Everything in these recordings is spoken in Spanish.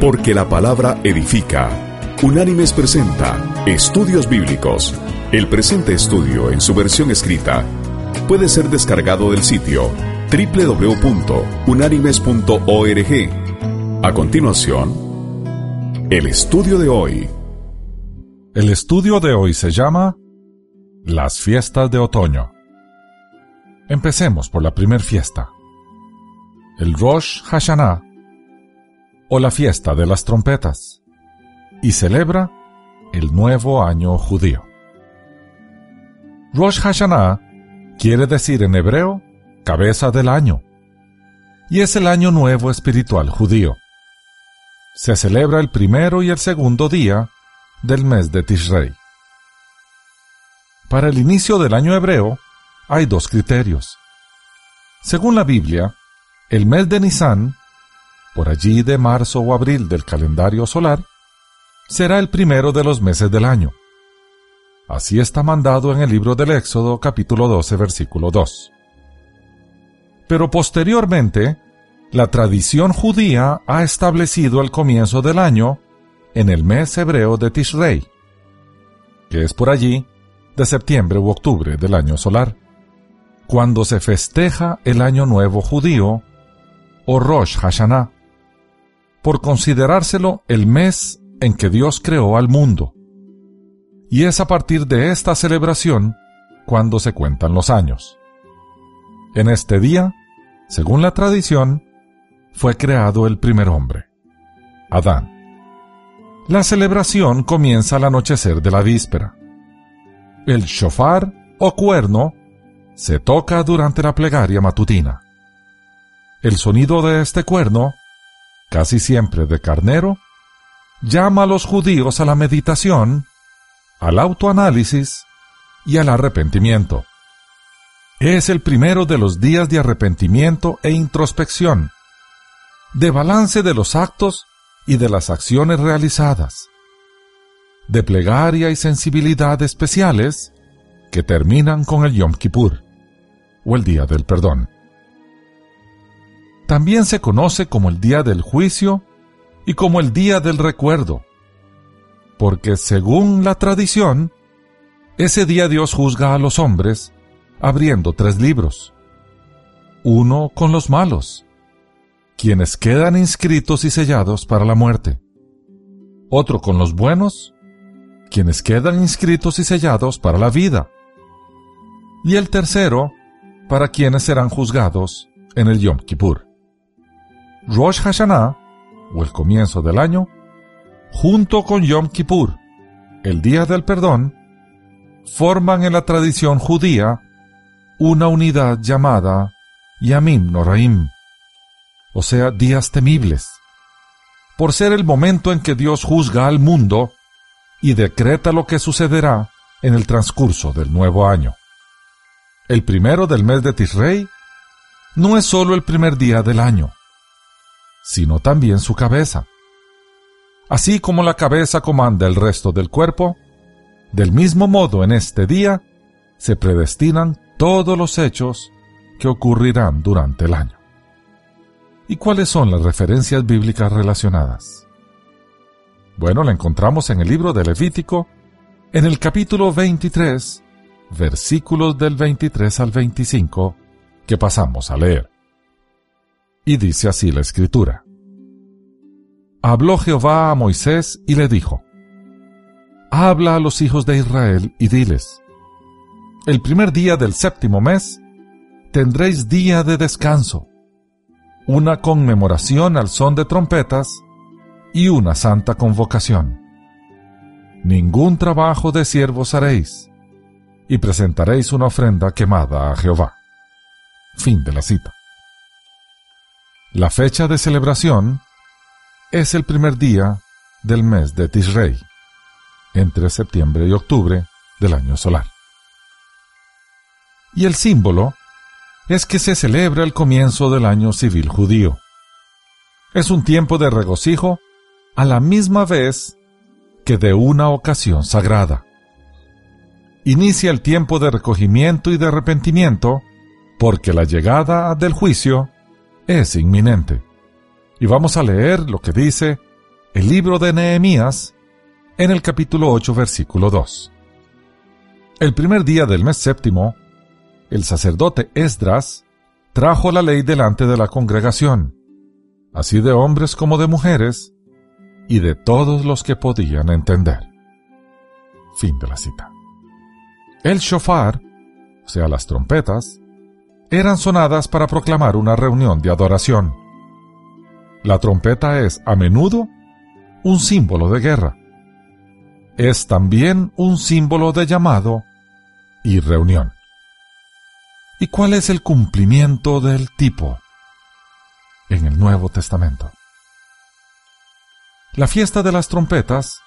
Porque la palabra edifica. Unánimes presenta Estudios Bíblicos. El presente estudio en su versión escrita puede ser descargado del sitio www.unánimes.org. A continuación, el estudio de hoy. El estudio de hoy se llama Las fiestas de otoño. Empecemos por la primer fiesta. El Rosh Hashanah o la fiesta de las trompetas y celebra el nuevo año judío. Rosh Hashanah quiere decir en hebreo cabeza del año y es el año nuevo espiritual judío. Se celebra el primero y el segundo día del mes de Tishrei. Para el inicio del año hebreo hay dos criterios. Según la Biblia, el mes de Nisan por allí de marzo o abril del calendario solar, será el primero de los meses del año. Así está mandado en el libro del Éxodo capítulo 12 versículo 2. Pero posteriormente, la tradición judía ha establecido el comienzo del año en el mes hebreo de Tishrei, que es por allí de septiembre u octubre del año solar, cuando se festeja el año nuevo judío o Rosh Hashanah por considerárselo el mes en que Dios creó al mundo. Y es a partir de esta celebración cuando se cuentan los años. En este día, según la tradición, fue creado el primer hombre, Adán. La celebración comienza al anochecer de la víspera. El shofar o cuerno se toca durante la plegaria matutina. El sonido de este cuerno casi siempre de carnero, llama a los judíos a la meditación, al autoanálisis y al arrepentimiento. Es el primero de los días de arrepentimiento e introspección, de balance de los actos y de las acciones realizadas, de plegaria y sensibilidad especiales que terminan con el Yom Kippur, o el Día del Perdón. También se conoce como el día del juicio y como el día del recuerdo, porque según la tradición, ese día Dios juzga a los hombres abriendo tres libros. Uno con los malos, quienes quedan inscritos y sellados para la muerte. Otro con los buenos, quienes quedan inscritos y sellados para la vida. Y el tercero, para quienes serán juzgados en el Yom Kippur. Rosh Hashanah, o el comienzo del año, junto con Yom Kippur, el Día del Perdón, forman en la tradición judía una unidad llamada Yamim Noraim, o sea, días temibles, por ser el momento en que Dios juzga al mundo y decreta lo que sucederá en el transcurso del nuevo año. El primero del mes de Tisrei no es solo el primer día del año, sino también su cabeza. Así como la cabeza comanda el resto del cuerpo, del mismo modo en este día se predestinan todos los hechos que ocurrirán durante el año. ¿Y cuáles son las referencias bíblicas relacionadas? Bueno, la encontramos en el libro de Levítico, en el capítulo 23, versículos del 23 al 25, que pasamos a leer. Y dice así la escritura. Habló Jehová a Moisés y le dijo, Habla a los hijos de Israel y diles, El primer día del séptimo mes tendréis día de descanso, una conmemoración al son de trompetas y una santa convocación. Ningún trabajo de siervos haréis, y presentaréis una ofrenda quemada a Jehová. Fin de la cita. La fecha de celebración es el primer día del mes de Tishrei, entre septiembre y octubre del año solar. Y el símbolo es que se celebra el comienzo del año civil judío. Es un tiempo de regocijo a la misma vez que de una ocasión sagrada. Inicia el tiempo de recogimiento y de arrepentimiento porque la llegada del juicio es inminente. Y vamos a leer lo que dice el libro de Nehemías en el capítulo 8, versículo 2. El primer día del mes séptimo, el sacerdote Esdras trajo la ley delante de la congregación, así de hombres como de mujeres, y de todos los que podían entender. Fin de la cita. El shofar, o sea, las trompetas, eran sonadas para proclamar una reunión de adoración. La trompeta es, a menudo, un símbolo de guerra. Es también un símbolo de llamado y reunión. ¿Y cuál es el cumplimiento del tipo en el Nuevo Testamento? La fiesta de las trompetas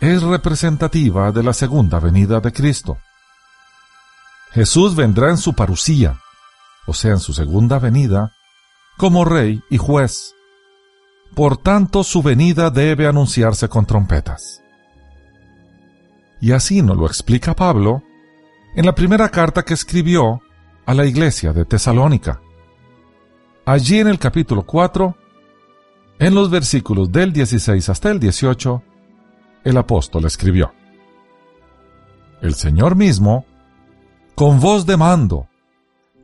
es representativa de la segunda venida de Cristo. Jesús vendrá en su parucía, o sea, en su segunda venida, como rey y juez. Por tanto, su venida debe anunciarse con trompetas. Y así nos lo explica Pablo en la primera carta que escribió a la iglesia de Tesalónica. Allí en el capítulo 4 en los versículos del 16 hasta el 18, el apóstol escribió, El Señor mismo, con voz de mando,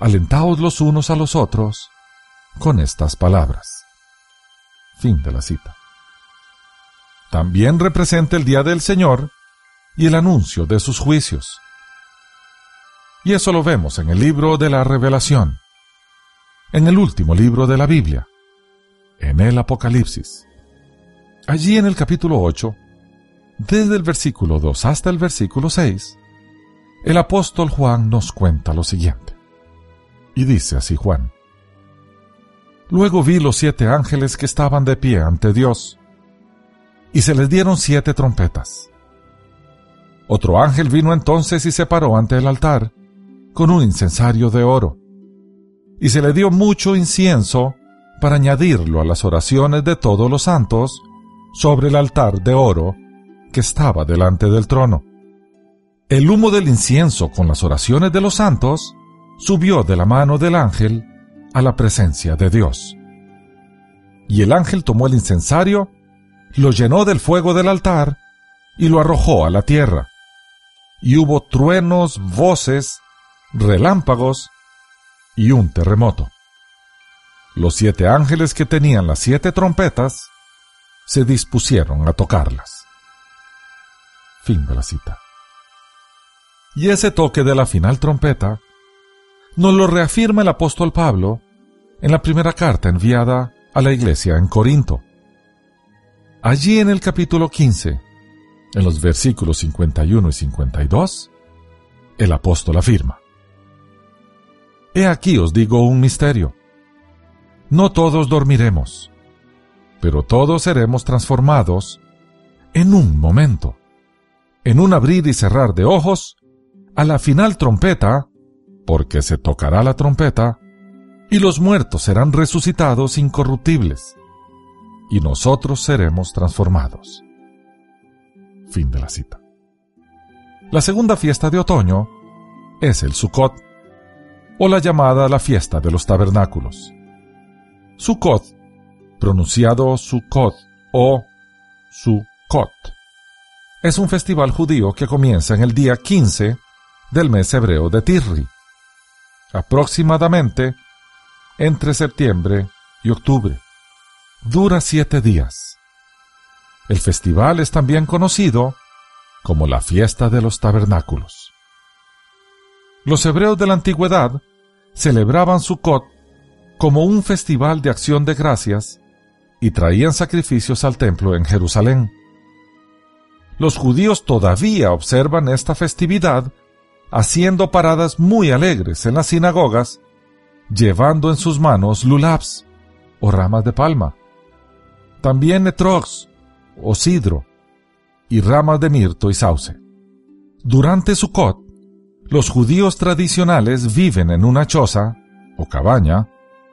alentaos los unos a los otros con estas palabras. Fin de la cita. También representa el día del Señor y el anuncio de sus juicios. Y eso lo vemos en el libro de la revelación, en el último libro de la Biblia, en el Apocalipsis. Allí en el capítulo 8, desde el versículo 2 hasta el versículo 6, el apóstol Juan nos cuenta lo siguiente. Y dice así Juan. Luego vi los siete ángeles que estaban de pie ante Dios, y se les dieron siete trompetas. Otro ángel vino entonces y se paró ante el altar, con un incensario de oro, y se le dio mucho incienso para añadirlo a las oraciones de todos los santos sobre el altar de oro que estaba delante del trono. El humo del incienso con las oraciones de los santos subió de la mano del ángel a la presencia de Dios. Y el ángel tomó el incensario, lo llenó del fuego del altar y lo arrojó a la tierra. Y hubo truenos, voces, relámpagos y un terremoto. Los siete ángeles que tenían las siete trompetas se dispusieron a tocarlas. Fin de la cita. Y ese toque de la final trompeta nos lo reafirma el apóstol Pablo en la primera carta enviada a la iglesia en Corinto. Allí en el capítulo 15, en los versículos 51 y 52, el apóstol afirma, He aquí os digo un misterio no todos dormiremos, pero todos seremos transformados en un momento, en un abrir y cerrar de ojos, a la final trompeta, porque se tocará la trompeta, y los muertos serán resucitados incorruptibles, y nosotros seremos transformados. Fin de la cita. La segunda fiesta de otoño es el Sukkot, o la llamada la fiesta de los tabernáculos. Sukkot, pronunciado Sukkot o Sukkot. Es un festival judío que comienza en el día 15 del mes hebreo de Tirri, aproximadamente entre septiembre y octubre. Dura siete días. El festival es también conocido como la fiesta de los tabernáculos. Los hebreos de la antigüedad celebraban Sukkot como un festival de acción de gracias y traían sacrificios al templo en Jerusalén. Los judíos todavía observan esta festividad haciendo paradas muy alegres en las sinagogas, llevando en sus manos lulabs o ramas de palma, también etrogs o sidro, y ramas de mirto y sauce. Durante Sukkot, los judíos tradicionales viven en una choza o cabaña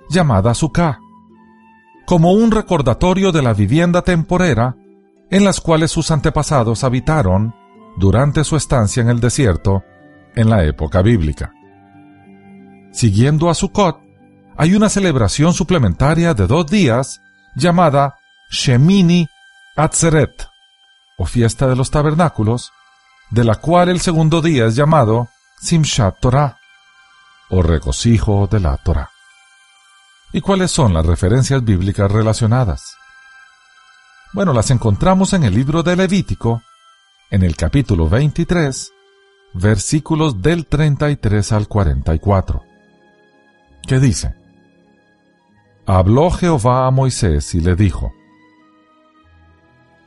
llamada Sukkah, como un recordatorio de la vivienda temporera en las cuales sus antepasados habitaron durante su estancia en el desierto en la época bíblica. Siguiendo a Sukkot, hay una celebración suplementaria de dos días llamada Shemini Atzeret, o fiesta de los tabernáculos, de la cual el segundo día es llamado Simshat Torah, o regocijo de la Torah. ¿Y cuáles son las referencias bíblicas relacionadas? Bueno, las encontramos en el libro de Levítico, en el capítulo 23, versículos del 33 al 44. ¿Qué dice? Habló Jehová a Moisés y le dijo,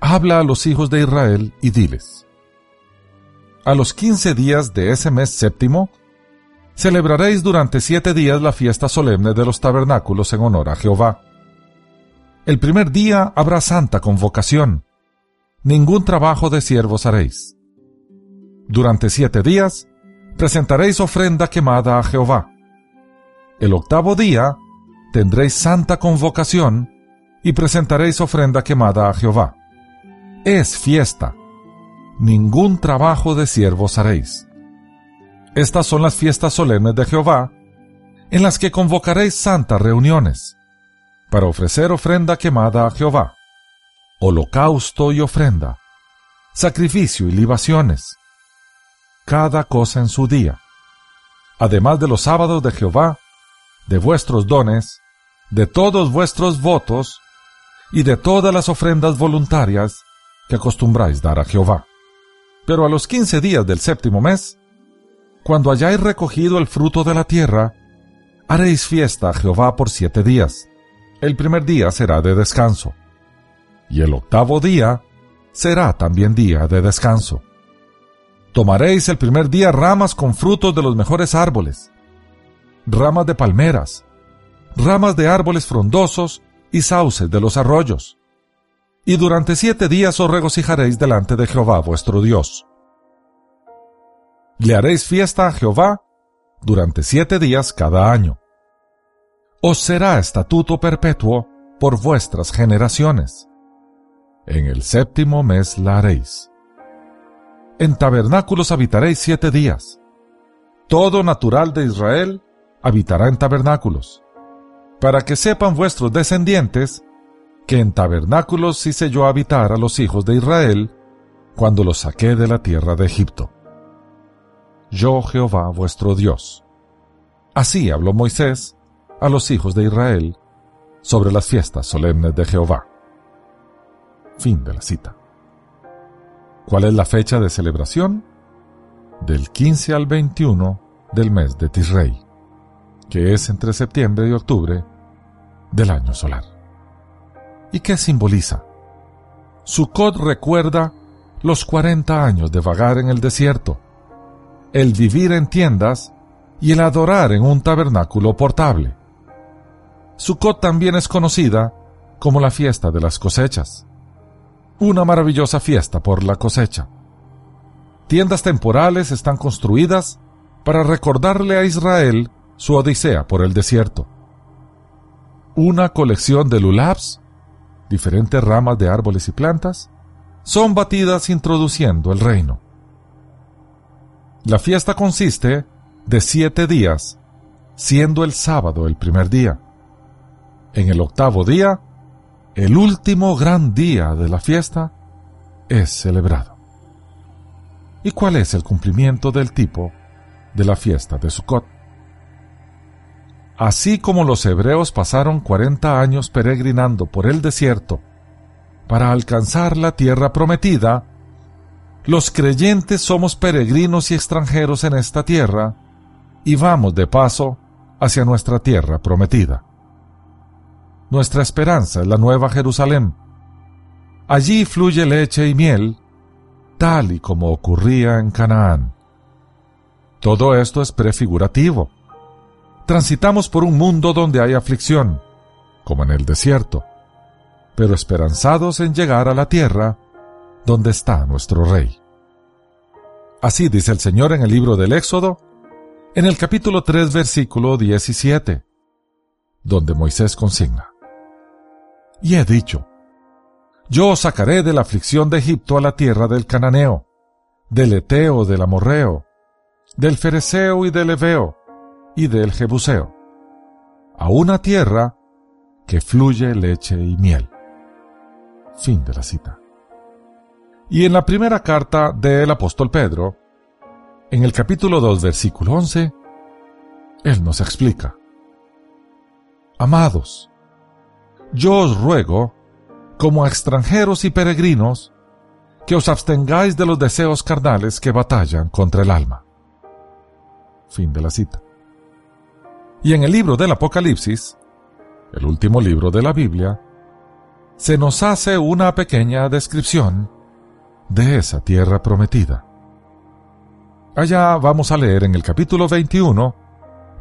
Habla a los hijos de Israel y diles, A los quince días de ese mes séptimo, celebraréis durante siete días la fiesta solemne de los tabernáculos en honor a Jehová. El primer día habrá santa convocación, ningún trabajo de siervos haréis. Durante siete días presentaréis ofrenda quemada a Jehová. El octavo día tendréis santa convocación y presentaréis ofrenda quemada a Jehová. Es fiesta. Ningún trabajo de siervos haréis. Estas son las fiestas solemnes de Jehová, en las que convocaréis santas reuniones, para ofrecer ofrenda quemada a Jehová, holocausto y ofrenda, sacrificio y libaciones, cada cosa en su día, además de los sábados de Jehová, de vuestros dones, de todos vuestros votos y de todas las ofrendas voluntarias que acostumbráis dar a Jehová. Pero a los quince días del séptimo mes, cuando hayáis recogido el fruto de la tierra, haréis fiesta a Jehová por siete días. El primer día será de descanso, y el octavo día será también día de descanso. Tomaréis el primer día ramas con frutos de los mejores árboles, ramas de palmeras, ramas de árboles frondosos y sauces de los arroyos. Y durante siete días os regocijaréis delante de Jehová vuestro Dios. Le haréis fiesta a Jehová durante siete días cada año. Os será estatuto perpetuo por vuestras generaciones. En el séptimo mes la haréis. En tabernáculos habitaréis siete días. Todo natural de Israel habitará en tabernáculos, para que sepan vuestros descendientes que en tabernáculos hice yo habitar a los hijos de Israel cuando los saqué de la tierra de Egipto. Yo Jehová vuestro Dios. Así habló Moisés a los hijos de Israel sobre las fiestas solemnes de Jehová. Fin de la cita. ¿Cuál es la fecha de celebración? Del 15 al 21 del mes de Tisrei que es entre septiembre y octubre del año solar. ¿Y qué simboliza? Sukkot recuerda los 40 años de vagar en el desierto, el vivir en tiendas y el adorar en un tabernáculo portable. Sukkot también es conocida como la fiesta de las cosechas, una maravillosa fiesta por la cosecha. Tiendas temporales están construidas para recordarle a Israel su odisea por el desierto. Una colección de lulabs, diferentes ramas de árboles y plantas, son batidas introduciendo el reino. La fiesta consiste de siete días, siendo el sábado el primer día. En el octavo día, el último gran día de la fiesta, es celebrado. ¿Y cuál es el cumplimiento del tipo de la fiesta de Sukkot? Así como los hebreos pasaron cuarenta años peregrinando por el desierto para alcanzar la tierra prometida, los creyentes somos peregrinos y extranjeros en esta tierra y vamos de paso hacia nuestra tierra prometida. Nuestra esperanza es la nueva Jerusalén. Allí fluye leche y miel, tal y como ocurría en Canaán. Todo esto es prefigurativo transitamos por un mundo donde hay aflicción, como en el desierto, pero esperanzados en llegar a la tierra donde está nuestro Rey. Así dice el Señor en el libro del Éxodo, en el capítulo 3, versículo 17, donde Moisés consigna. Y he dicho, yo os sacaré de la aflicción de Egipto a la tierra del Cananeo, del Eteo, del Amorreo, del Fereceo y del Eveo, y del Jebuseo, a una tierra que fluye leche y miel. Fin de la cita. Y en la primera carta del apóstol Pedro, en el capítulo 2, versículo 11, él nos explica. Amados, yo os ruego, como extranjeros y peregrinos, que os abstengáis de los deseos carnales que batallan contra el alma. Fin de la cita. Y en el libro del Apocalipsis, el último libro de la Biblia, se nos hace una pequeña descripción de esa tierra prometida. Allá vamos a leer en el capítulo 21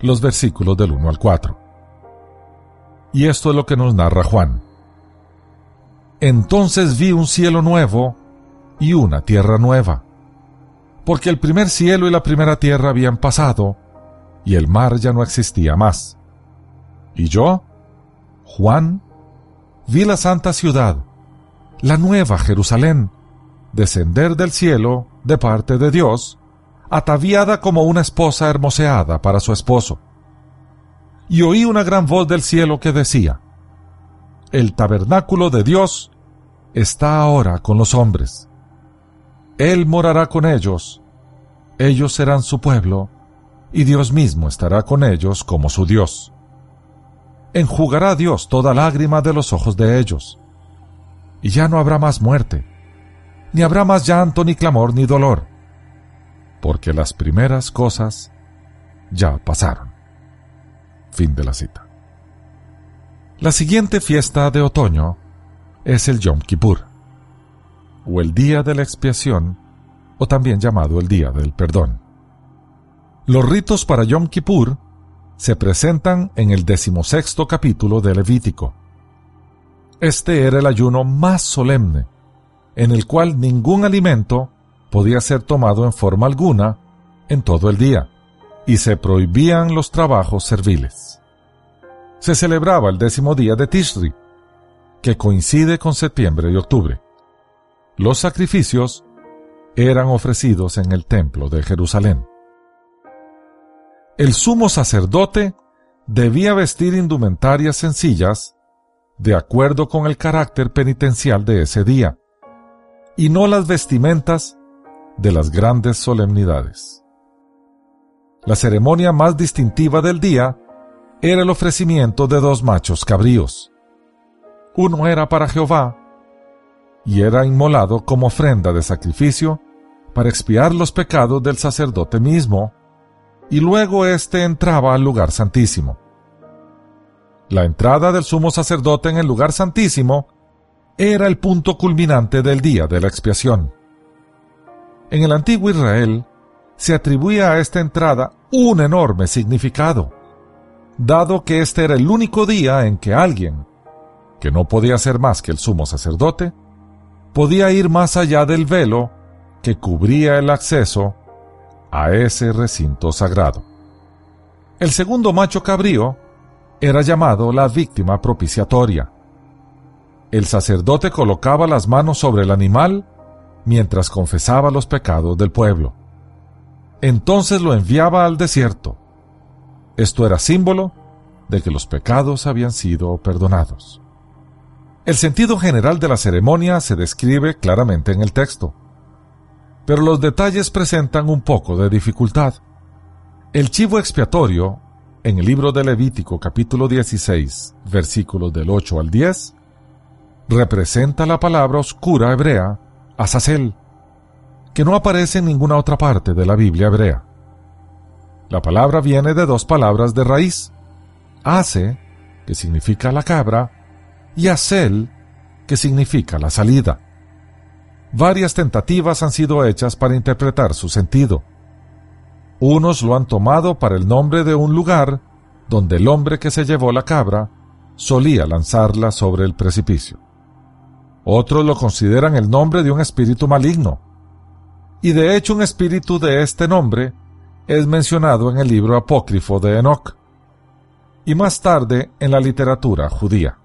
los versículos del 1 al 4. Y esto es lo que nos narra Juan. Entonces vi un cielo nuevo y una tierra nueva, porque el primer cielo y la primera tierra habían pasado, y el mar ya no existía más. Y yo, Juan, vi la santa ciudad, la nueva Jerusalén, descender del cielo de parte de Dios, ataviada como una esposa hermoseada para su esposo. Y oí una gran voz del cielo que decía, El tabernáculo de Dios está ahora con los hombres. Él morará con ellos, ellos serán su pueblo, y Dios mismo estará con ellos como su Dios. Enjugará Dios toda lágrima de los ojos de ellos, y ya no habrá más muerte, ni habrá más llanto, ni clamor, ni dolor, porque las primeras cosas ya pasaron. Fin de la cita. La siguiente fiesta de otoño es el Yom Kippur, o el Día de la Expiación, o también llamado el Día del Perdón. Los ritos para Yom Kippur se presentan en el decimosexto capítulo de Levítico. Este era el ayuno más solemne, en el cual ningún alimento podía ser tomado en forma alguna en todo el día, y se prohibían los trabajos serviles. Se celebraba el décimo día de Tishri, que coincide con septiembre y octubre. Los sacrificios eran ofrecidos en el templo de Jerusalén. El sumo sacerdote debía vestir indumentarias sencillas de acuerdo con el carácter penitencial de ese día, y no las vestimentas de las grandes solemnidades. La ceremonia más distintiva del día era el ofrecimiento de dos machos cabríos. Uno era para Jehová y era inmolado como ofrenda de sacrificio para expiar los pecados del sacerdote mismo, y luego éste entraba al lugar santísimo. La entrada del sumo sacerdote en el lugar santísimo era el punto culminante del día de la expiación. En el antiguo Israel se atribuía a esta entrada un enorme significado, dado que este era el único día en que alguien, que no podía ser más que el sumo sacerdote, podía ir más allá del velo que cubría el acceso a ese recinto sagrado. El segundo macho cabrío era llamado la víctima propiciatoria. El sacerdote colocaba las manos sobre el animal mientras confesaba los pecados del pueblo. Entonces lo enviaba al desierto. Esto era símbolo de que los pecados habían sido perdonados. El sentido general de la ceremonia se describe claramente en el texto, pero los detalles presentan un poco de dificultad. El chivo expiatorio, en el libro de Levítico capítulo 16, versículos del 8 al 10, representa la palabra oscura hebrea Azazel, que no aparece en ninguna otra parte de la Biblia hebrea. La palabra viene de dos palabras de raíz, Ase, que significa la cabra, y Azel, que significa la salida. Varias tentativas han sido hechas para interpretar su sentido. Unos lo han tomado para el nombre de un lugar donde el hombre que se llevó la cabra solía lanzarla sobre el precipicio. Otros lo consideran el nombre de un espíritu maligno. Y de hecho un espíritu de este nombre es mencionado en el libro apócrifo de Enoch y más tarde en la literatura judía.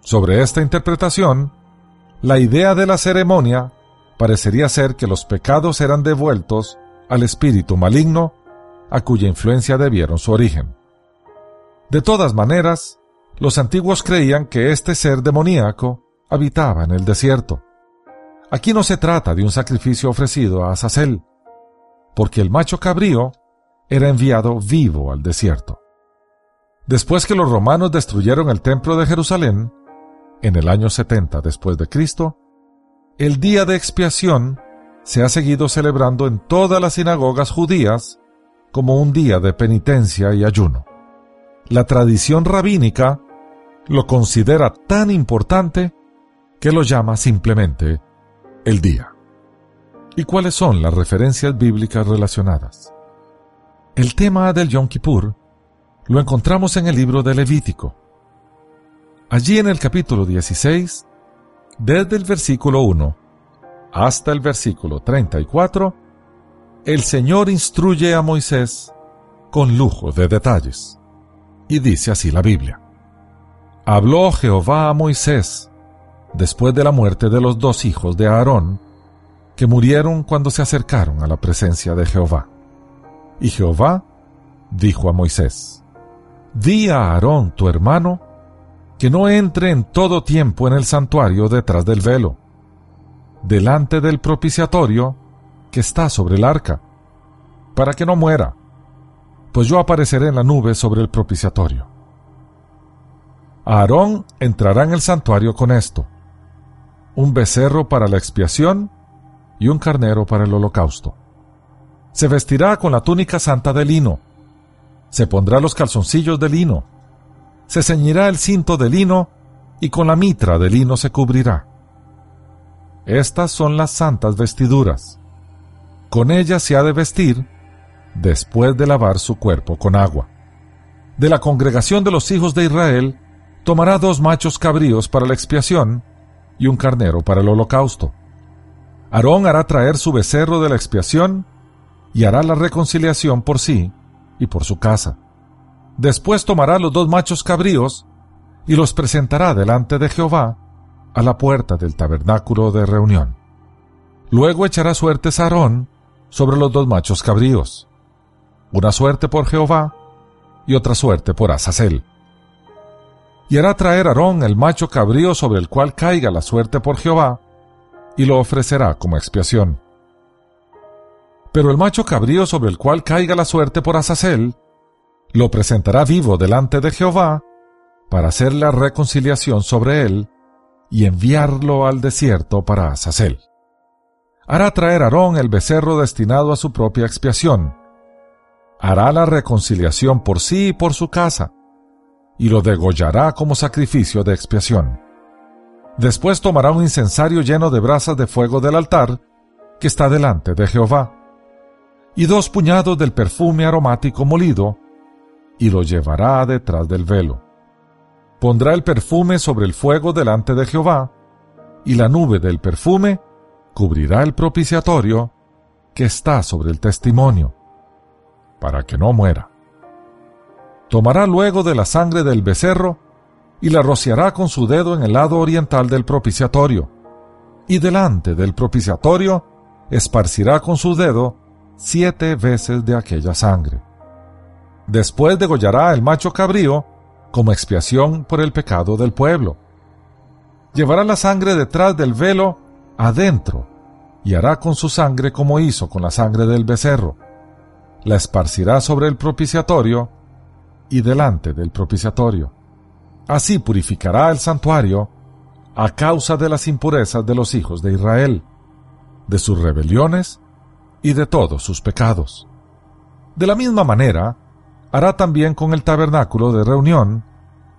Sobre esta interpretación, la idea de la ceremonia parecería ser que los pecados eran devueltos al espíritu maligno a cuya influencia debieron su origen. De todas maneras, los antiguos creían que este ser demoníaco habitaba en el desierto. Aquí no se trata de un sacrificio ofrecido a Azazel, porque el macho cabrío era enviado vivo al desierto. Después que los romanos destruyeron el templo de Jerusalén, en el año 70 después de Cristo, el día de expiación se ha seguido celebrando en todas las sinagogas judías como un día de penitencia y ayuno. La tradición rabínica lo considera tan importante que lo llama simplemente el día. ¿Y cuáles son las referencias bíblicas relacionadas? El tema del Yom Kippur lo encontramos en el libro de Levítico. Allí en el capítulo 16, desde el versículo 1 hasta el versículo 34, el Señor instruye a Moisés con lujo de detalles. Y dice así la Biblia. Habló Jehová a Moisés después de la muerte de los dos hijos de Aarón, que murieron cuando se acercaron a la presencia de Jehová. Y Jehová dijo a Moisés, Di a Aarón tu hermano que no entre en todo tiempo en el santuario detrás del velo, delante del propiciatorio que está sobre el arca, para que no muera, pues yo apareceré en la nube sobre el propiciatorio. Aarón entrará en el santuario con esto, un becerro para la expiación y un carnero para el holocausto. Se vestirá con la túnica santa de lino, se pondrá los calzoncillos de lino, se ceñirá el cinto de lino y con la mitra de lino se cubrirá. Estas son las santas vestiduras. Con ellas se ha de vestir después de lavar su cuerpo con agua. De la congregación de los hijos de Israel tomará dos machos cabríos para la expiación y un carnero para el holocausto. Aarón hará traer su becerro de la expiación y hará la reconciliación por sí y por su casa. Después tomará los dos machos cabríos y los presentará delante de Jehová a la puerta del tabernáculo de reunión. Luego echará suertes a Aarón sobre los dos machos cabríos, una suerte por Jehová y otra suerte por Azazel. Y hará traer Aarón el macho cabrío sobre el cual caiga la suerte por Jehová, y lo ofrecerá como expiación. Pero el macho cabrío sobre el cual caiga la suerte por Azazel, lo presentará vivo delante de Jehová, para hacer la reconciliación sobre él, y enviarlo al desierto para Azazel. Hará traer Aarón el becerro destinado a su propia expiación. Hará la reconciliación por sí y por su casa, y lo degollará como sacrificio de expiación. Después tomará un incensario lleno de brasas de fuego del altar que está delante de Jehová y dos puñados del perfume aromático molido, y lo llevará detrás del velo. Pondrá el perfume sobre el fuego delante de Jehová, y la nube del perfume cubrirá el propiciatorio que está sobre el testimonio, para que no muera. Tomará luego de la sangre del becerro y la rociará con su dedo en el lado oriental del propiciatorio, y delante del propiciatorio esparcirá con su dedo siete veces de aquella sangre. Después degollará el macho cabrío como expiación por el pecado del pueblo. Llevará la sangre detrás del velo adentro y hará con su sangre como hizo con la sangre del becerro. La esparcirá sobre el propiciatorio y delante del propiciatorio. Así purificará el santuario a causa de las impurezas de los hijos de Israel, de sus rebeliones y de todos sus pecados. De la misma manera, hará también con el tabernáculo de reunión,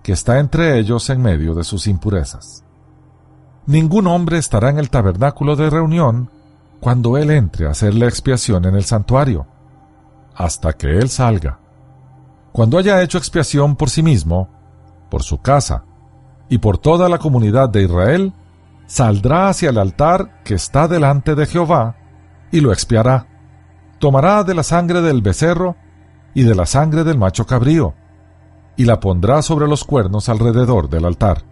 que está entre ellos en medio de sus impurezas. Ningún hombre estará en el tabernáculo de reunión cuando él entre a hacer la expiación en el santuario, hasta que él salga. Cuando haya hecho expiación por sí mismo, por su casa y por toda la comunidad de Israel, saldrá hacia el altar que está delante de Jehová y lo expiará. Tomará de la sangre del becerro y de la sangre del macho cabrío, y la pondrá sobre los cuernos alrededor del altar.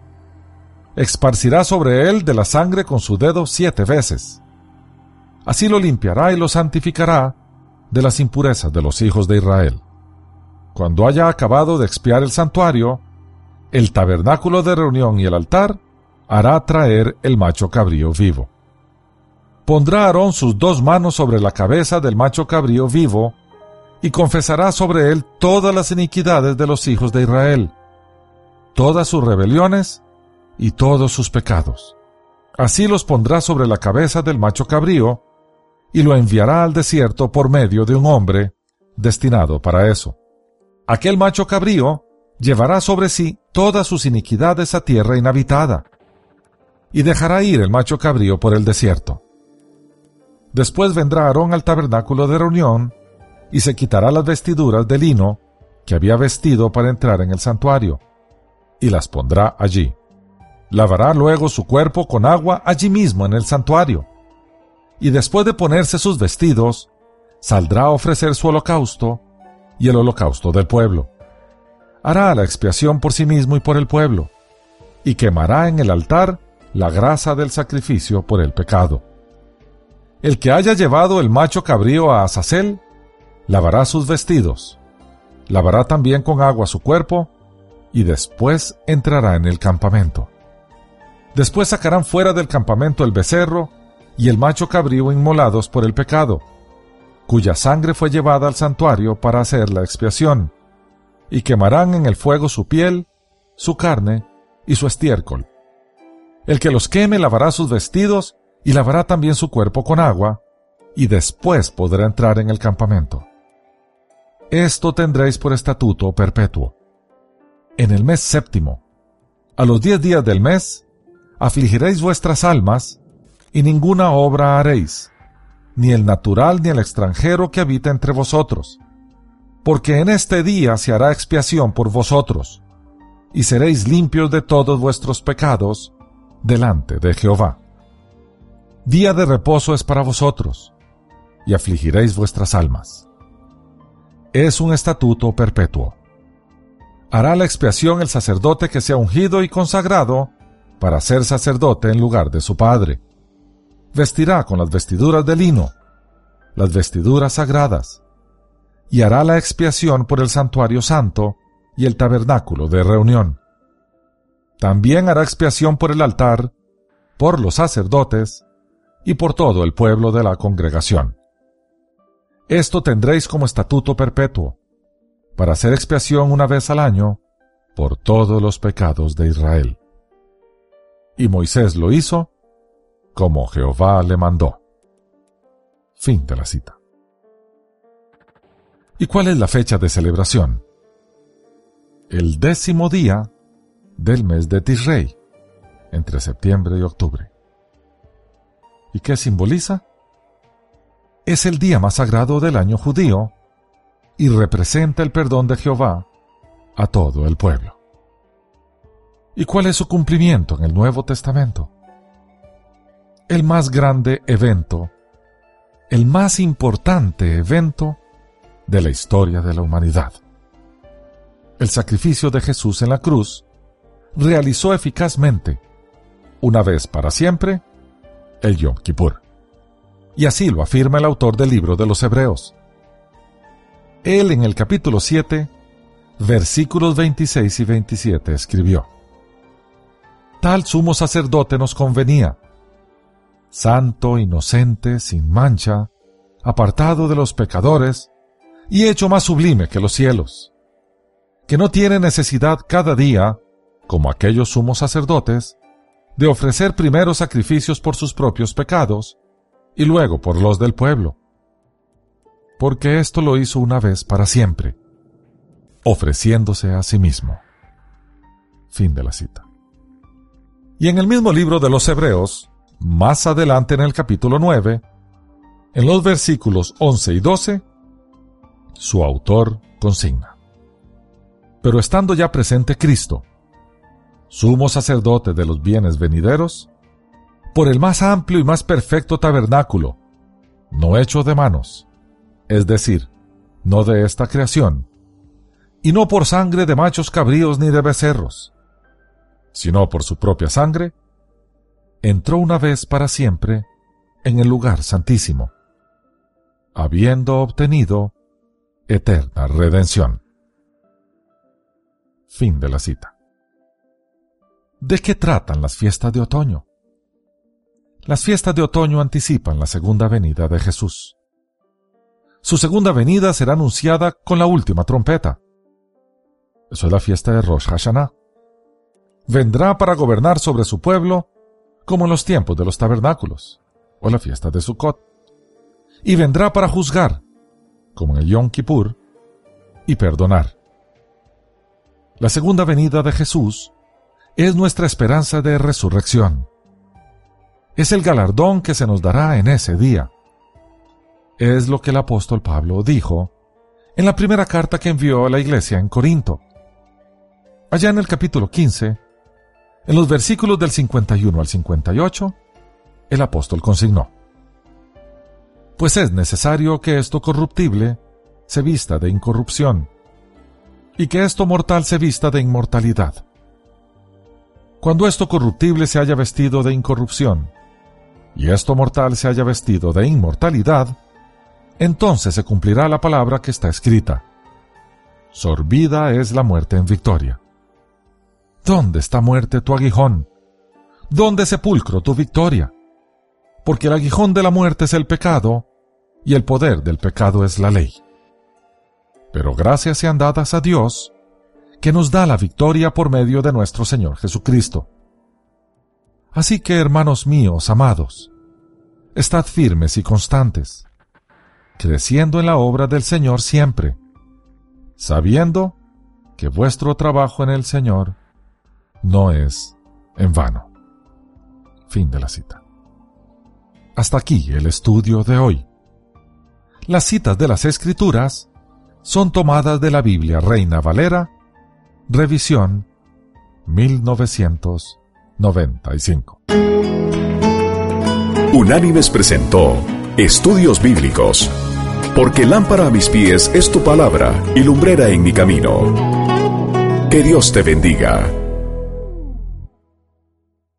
Esparcirá sobre él de la sangre con su dedo siete veces. Así lo limpiará y lo santificará de las impurezas de los hijos de Israel. Cuando haya acabado de expiar el santuario, el tabernáculo de reunión y el altar, hará traer el macho cabrío vivo. Pondrá Aarón sus dos manos sobre la cabeza del macho cabrío vivo, y confesará sobre él todas las iniquidades de los hijos de Israel, todas sus rebeliones y todos sus pecados. Así los pondrá sobre la cabeza del macho cabrío, y lo enviará al desierto por medio de un hombre destinado para eso. Aquel macho cabrío llevará sobre sí todas sus iniquidades a tierra inhabitada, y dejará ir el macho cabrío por el desierto. Después vendrá Aarón al tabernáculo de reunión, y se quitará las vestiduras de lino que había vestido para entrar en el santuario, y las pondrá allí. Lavará luego su cuerpo con agua allí mismo en el santuario, y después de ponerse sus vestidos, saldrá a ofrecer su holocausto y el holocausto del pueblo. Hará la expiación por sí mismo y por el pueblo, y quemará en el altar la grasa del sacrificio por el pecado. El que haya llevado el macho cabrío a Azazel, lavará sus vestidos, lavará también con agua su cuerpo, y después entrará en el campamento. Después sacarán fuera del campamento el becerro y el macho cabrío inmolados por el pecado, cuya sangre fue llevada al santuario para hacer la expiación, y quemarán en el fuego su piel, su carne y su estiércol. El que los queme lavará sus vestidos y lavará también su cuerpo con agua, y después podrá entrar en el campamento. Esto tendréis por estatuto perpetuo. En el mes séptimo, a los diez días del mes, afligiréis vuestras almas, y ninguna obra haréis, ni el natural ni el extranjero que habita entre vosotros, porque en este día se hará expiación por vosotros, y seréis limpios de todos vuestros pecados delante de Jehová. Día de reposo es para vosotros, y afligiréis vuestras almas. Es un estatuto perpetuo. Hará la expiación el sacerdote que sea ungido y consagrado para ser sacerdote en lugar de su padre vestirá con las vestiduras de lino, las vestiduras sagradas, y hará la expiación por el santuario santo y el tabernáculo de reunión. También hará expiación por el altar, por los sacerdotes y por todo el pueblo de la congregación. Esto tendréis como estatuto perpetuo, para hacer expiación una vez al año por todos los pecados de Israel. Y Moisés lo hizo como Jehová le mandó. Fin de la cita. ¿Y cuál es la fecha de celebración? El décimo día del mes de Tisrei, entre septiembre y octubre. ¿Y qué simboliza? Es el día más sagrado del año judío y representa el perdón de Jehová a todo el pueblo. ¿Y cuál es su cumplimiento en el Nuevo Testamento? El más grande evento, el más importante evento de la historia de la humanidad. El sacrificio de Jesús en la cruz realizó eficazmente, una vez para siempre, el Yom Kippur. Y así lo afirma el autor del libro de los Hebreos. Él en el capítulo 7, versículos 26 y 27 escribió, Tal sumo sacerdote nos convenía, santo, inocente, sin mancha, apartado de los pecadores, y hecho más sublime que los cielos, que no tiene necesidad cada día, como aquellos sumos sacerdotes, de ofrecer primero sacrificios por sus propios pecados y luego por los del pueblo, porque esto lo hizo una vez para siempre, ofreciéndose a sí mismo. Fin de la cita. Y en el mismo libro de los Hebreos, más adelante en el capítulo 9, en los versículos 11 y 12, su autor consigna. Pero estando ya presente Cristo, sumo sacerdote de los bienes venideros, por el más amplio y más perfecto tabernáculo, no hecho de manos, es decir, no de esta creación, y no por sangre de machos cabríos ni de becerros, sino por su propia sangre, entró una vez para siempre en el lugar santísimo, habiendo obtenido eterna redención. Fin de la cita. ¿De qué tratan las fiestas de otoño? Las fiestas de otoño anticipan la segunda venida de Jesús. Su segunda venida será anunciada con la última trompeta. Eso es la fiesta de Rosh Hashanah. Vendrá para gobernar sobre su pueblo como en los tiempos de los tabernáculos o la fiesta de Sukkot. Y vendrá para juzgar, como en el Yom Kippur, y perdonar. La segunda venida de Jesús es nuestra esperanza de resurrección. Es el galardón que se nos dará en ese día. Es lo que el apóstol Pablo dijo en la primera carta que envió a la iglesia en Corinto. Allá en el capítulo 15, en los versículos del 51 al 58, el apóstol consignó, Pues es necesario que esto corruptible se vista de incorrupción, y que esto mortal se vista de inmortalidad. Cuando esto corruptible se haya vestido de incorrupción, y esto mortal se haya vestido de inmortalidad, entonces se cumplirá la palabra que está escrita. Sorbida es la muerte en victoria. ¿Dónde está muerte tu aguijón? ¿Dónde sepulcro tu victoria? Porque el aguijón de la muerte es el pecado, y el poder del pecado es la ley. Pero gracias sean dadas a Dios, que nos da la victoria por medio de nuestro Señor Jesucristo. Así que, hermanos míos, amados, estad firmes y constantes, creciendo en la obra del Señor siempre, sabiendo que vuestro trabajo en el Señor no es en vano. Fin de la cita. Hasta aquí el estudio de hoy. Las citas de las Escrituras son tomadas de la Biblia Reina Valera, revisión 1995. Unánimes presentó Estudios Bíblicos, porque lámpara a mis pies es tu palabra y lumbrera en mi camino. Que Dios te bendiga.